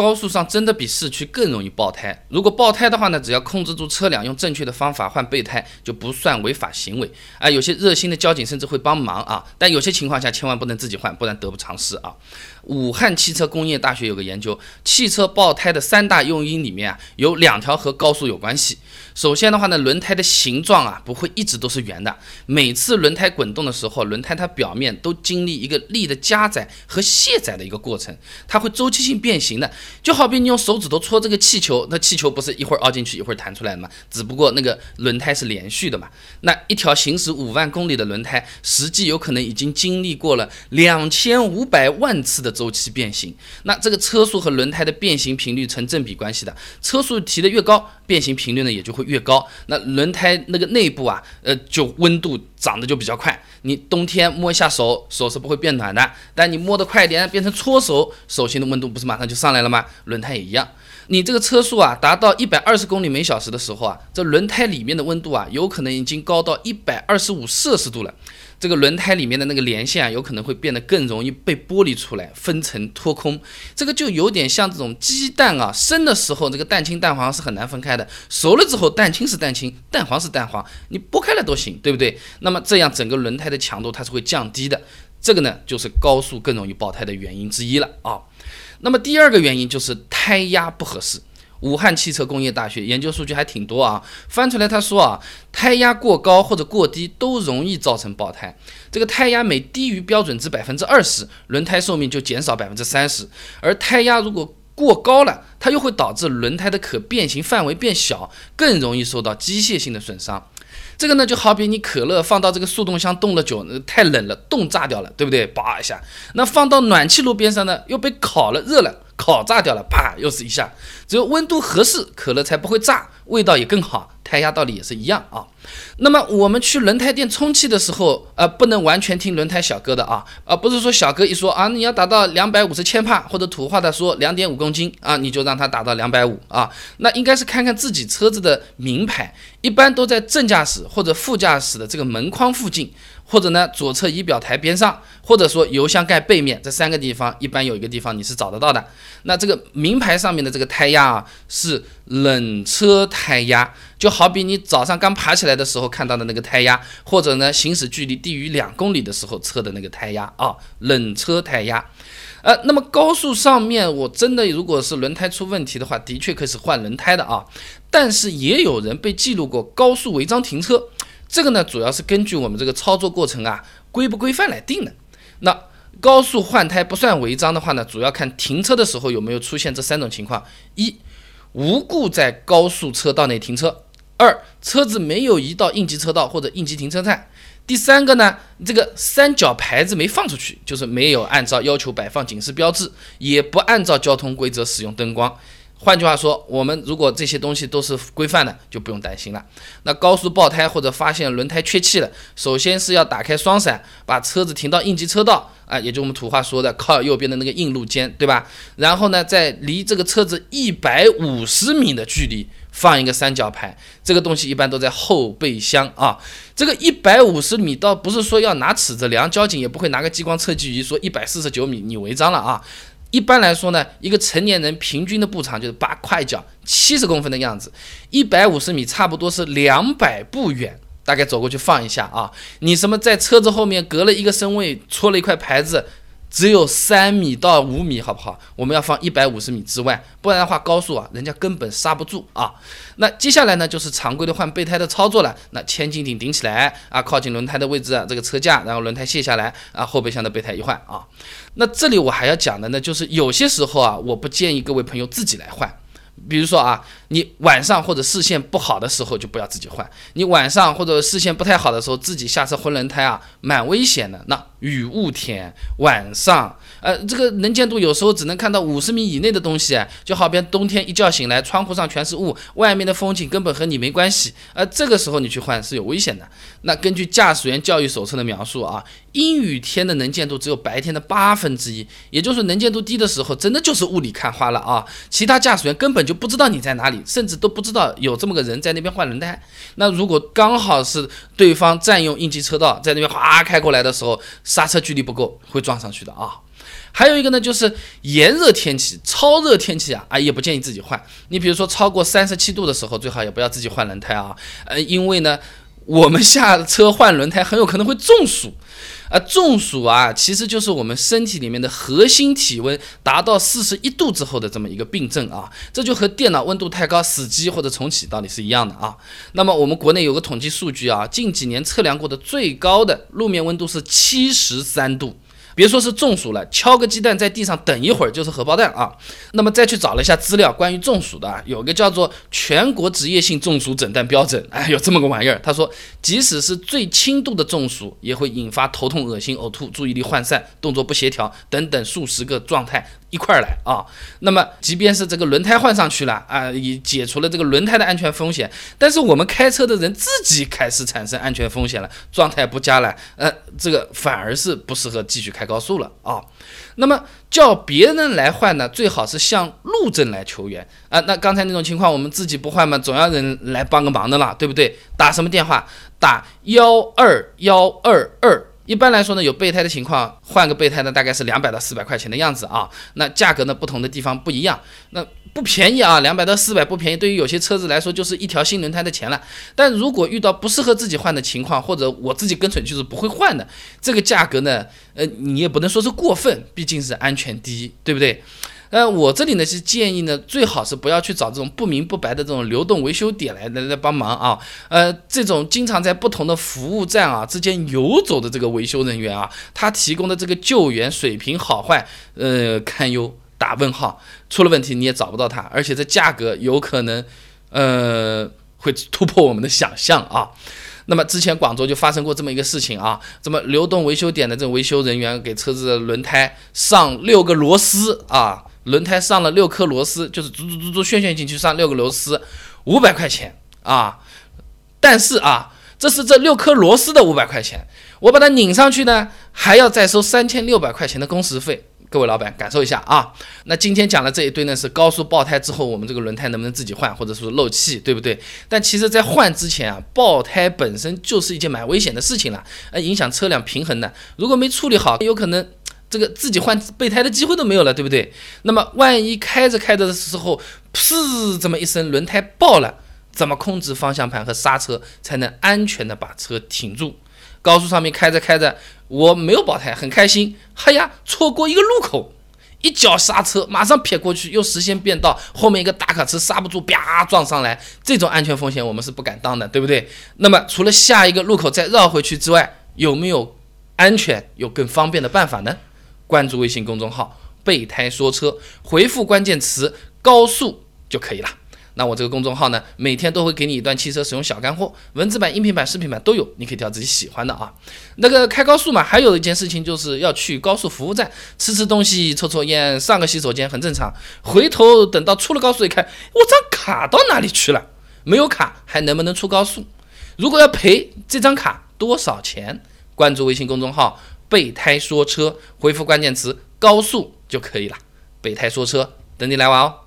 高速上真的比市区更容易爆胎。如果爆胎的话呢，只要控制住车辆，用正确的方法换备胎，就不算违法行为。啊，有些热心的交警甚至会帮忙啊，但有些情况下千万不能自己换，不然得不偿失啊。武汉汽车工业大学有个研究，汽车爆胎的三大诱因里面啊，有两条和高速有关系。首先的话呢，轮胎的形状啊不会一直都是圆的，每次轮胎滚动的时候，轮胎它表面都经历一个力的加载和卸载的一个过程，它会周期性变形的。就好比你用手指头戳这个气球，那气球不是一会儿凹进去一会儿弹出来的吗？只不过那个轮胎是连续的嘛。那一条行驶五万公里的轮胎，实际有可能已经经历过了两千五百万次的。周期变形，那这个车速和轮胎的变形频率成正比关系的，车速提的越高，变形频率呢也就会越高。那轮胎那个内部啊，呃，就温度涨得就比较快。你冬天摸一下手，手是不会变暖的，但你摸得快一点，变成搓手，手心的温度不是马上就上来了吗？轮胎也一样，你这个车速啊达到一百二十公里每小时的时候啊，这轮胎里面的温度啊，有可能已经高到一百二十五摄氏度了。这个轮胎里面的那个连线啊，有可能会变得更容易被剥离出来，分层脱空。这个就有点像这种鸡蛋啊，生的时候这个蛋清蛋黄是很难分开的，熟了之后蛋清是蛋清，蛋黄是蛋黄，你剥开了都行，对不对？那么这样整个轮胎的强度它是会降低的，这个呢就是高速更容易爆胎的原因之一了啊。那么第二个原因就是胎压不合适。武汉汽车工业大学研究数据还挺多啊，翻出来他说啊，胎压过高或者过低都容易造成爆胎。这个胎压每低于标准值百分之二十，轮胎寿命就减少百分之三十；而胎压如果过高了，它又会导致轮胎的可变形范围变小，更容易受到机械性的损伤。这个呢，就好比你可乐放到这个速冻箱冻了久，太冷了，冻炸掉了，对不对？叭一下，那放到暖气炉边上呢，又被烤了热了。烤炸掉了，啪，又是一下。只有温度合适，可乐才不会炸，味道也更好。胎压道理也是一样啊。那么我们去轮胎店充气的时候，呃，不能完全听轮胎小哥的啊，而不是说小哥一说啊，你要达到两百五十千帕，或者土话的说两点五公斤啊，你就让他打到两百五啊。那应该是看看自己车子的名牌，一般都在正驾驶或者副驾驶的这个门框附近。或者呢，左侧仪表台边上，或者说油箱盖背面这三个地方，一般有一个地方你是找得到的。那这个名牌上面的这个胎压啊，是冷车胎压，就好比你早上刚爬起来的时候看到的那个胎压，或者呢，行驶距离低于两公里的时候测的那个胎压啊，冷车胎压。呃，那么高速上面，我真的如果是轮胎出问题的话，的确可以是换轮胎的啊。但是也有人被记录过高速违章停车。这个呢，主要是根据我们这个操作过程啊规不规范来定的。那高速换胎不算违章的话呢，主要看停车的时候有没有出现这三种情况：一、无故在高速车道内停车；二、车子没有移到应急车道或者应急停车站；第三个呢，这个三角牌子没放出去，就是没有按照要求摆放警示标志，也不按照交通规则使用灯光。换句话说，我们如果这些东西都是规范的，就不用担心了。那高速爆胎或者发现轮胎缺气了，首先是要打开双闪，把车子停到应急车道啊，也就我们土话说的靠右边的那个硬路肩，对吧？然后呢，在离这个车子一百五十米的距离放一个三角牌，这个东西一般都在后备箱啊。这个一百五十米倒不是说要拿尺子量，交警也不会拿个激光测距仪说一百四十九米你违章了啊。一般来说呢，一个成年人平均的步长就是八块脚七十公分的样子，一百五十米差不多是两百步远，大概走过去放一下啊。你什么在车子后面隔了一个身位戳了一块牌子。只有三米到五米，好不好？我们要放一百五十米之外，不然的话高速啊，人家根本刹不住啊。那接下来呢，就是常规的换备胎的操作了。那千斤顶顶起来啊，靠近轮胎的位置啊，这个车架，然后轮胎卸下来啊，后备箱的备胎一换啊。那这里我还要讲的呢，就是有些时候啊，我不建议各位朋友自己来换。比如说啊，你晚上或者视线不好的时候就不要自己换。你晚上或者视线不太好的时候，自己下车换轮胎啊，蛮危险的。那雨雾天晚上。呃，这个能见度有时候只能看到五十米以内的东西，就好比冬天一觉醒来，窗户上全是雾，外面的风景根本和你没关系。而这个时候你去换是有危险的。那根据驾驶员教育手册的描述啊，阴雨天的能见度只有白天的八分之一，也就是能见度低的时候，真的就是雾里看花了啊。其他驾驶员根本就不知道你在哪里，甚至都不知道有这么个人在那边换轮胎。那如果刚好是对方占用应急车道，在那边哗开过来的时候，刹车距离不够，会撞上去的啊。还有一个呢，就是炎热天气、超热天气啊，啊也不建议自己换。你比如说超过三十七度的时候，最好也不要自己换轮胎啊，呃，因为呢，我们下车换轮胎很有可能会中暑。啊，中暑啊，其实就是我们身体里面的核心体温达到四十一度之后的这么一个病症啊，这就和电脑温度太高死机或者重启道理是一样的啊。那么我们国内有个统计数据啊，近几年测量过的最高的路面温度是七十三度。别说是中暑了，敲个鸡蛋在地上等一会儿就是荷包蛋啊。那么再去找了一下资料，关于中暑的啊，有个叫做全国职业性中暑诊断标准，哎，有这么个玩意儿。他说，即使是最轻度的中暑，也会引发头痛、恶心、呕吐、注意力涣散、动作不协调等等数十个状态。一块儿来啊！那么，即便是这个轮胎换上去了啊，也解除了这个轮胎的安全风险，但是我们开车的人自己开始产生安全风险了，状态不佳了，呃，这个反而是不适合继续开开高速了啊。那么叫别人来换呢，最好是向路政来求援啊。那刚才那种情况，我们自己不换嘛，总要人来帮个忙的啦，对不对？打什么电话？打幺二幺二二。一般来说呢，有备胎的情况，换个备胎呢，大概是两百到四百块钱的样子啊。那价格呢，不同的地方不一样，那不便宜啊，两百到四百不便宜。对于有些车子来说，就是一条新轮胎的钱了。但如果遇到不适合自己换的情况，或者我自己根本就是不会换的，这个价格呢，呃，你也不能说是过分，毕竟是安全第一，对不对？呃，我这里呢是建议呢，最好是不要去找这种不明不白的这种流动维修点来来来帮忙啊。呃，这种经常在不同的服务站啊之间游走的这个维修人员啊，他提供的这个救援水平好坏，呃，堪忧，打问号。出了问题你也找不到他，而且这价格有可能，呃，会突破我们的想象啊。那么之前广州就发生过这么一个事情啊，这么流动维修点的这维修人员给车子的轮胎上六个螺丝啊。轮胎上了六颗螺丝，就是足足足足旋旋进去上六个螺丝，五百块钱啊！但是啊，这是这六颗螺丝的五百块钱，我把它拧上去呢，还要再收三千六百块钱的工时费。各位老板感受一下啊！那今天讲的这一堆呢，是高速爆胎之后，我们这个轮胎能不能自己换，或者说漏气，对不对？但其实，在换之前啊，爆胎本身就是一件蛮危险的事情了，呃，影响车辆平衡的。如果没处理好，有可能。这个自己换备胎的机会都没有了，对不对？那么万一开着开着的时候，噗这么一声，轮胎爆了，怎么控制方向盘和刹车才能安全的把车停住？高速上面开着开着，我没有爆胎，很开心，嗨呀，错过一个路口，一脚刹车，马上撇过去，又实现变道，后面一个大卡车刹不住，啪撞上来，这种安全风险我们是不敢当的，对不对？那么除了下一个路口再绕回去之外，有没有安全又更方便的办法呢？关注微信公众号“备胎说车”，回复关键词“高速”就可以了。那我这个公众号呢，每天都会给你一段汽车使用小干货，文字版、音频版、视频版都有，你可以挑自己喜欢的啊。那个开高速嘛，还有一件事情就是要去高速服务站吃吃东西、抽抽烟、上个洗手间，很正常。回头等到出了高速一看，我张卡到哪里去了？没有卡还能不能出高速？如果要赔这张卡多少钱？关注微信公众号。备胎说车，回复关键词“高速”就可以了。备胎说车，等你来玩哦。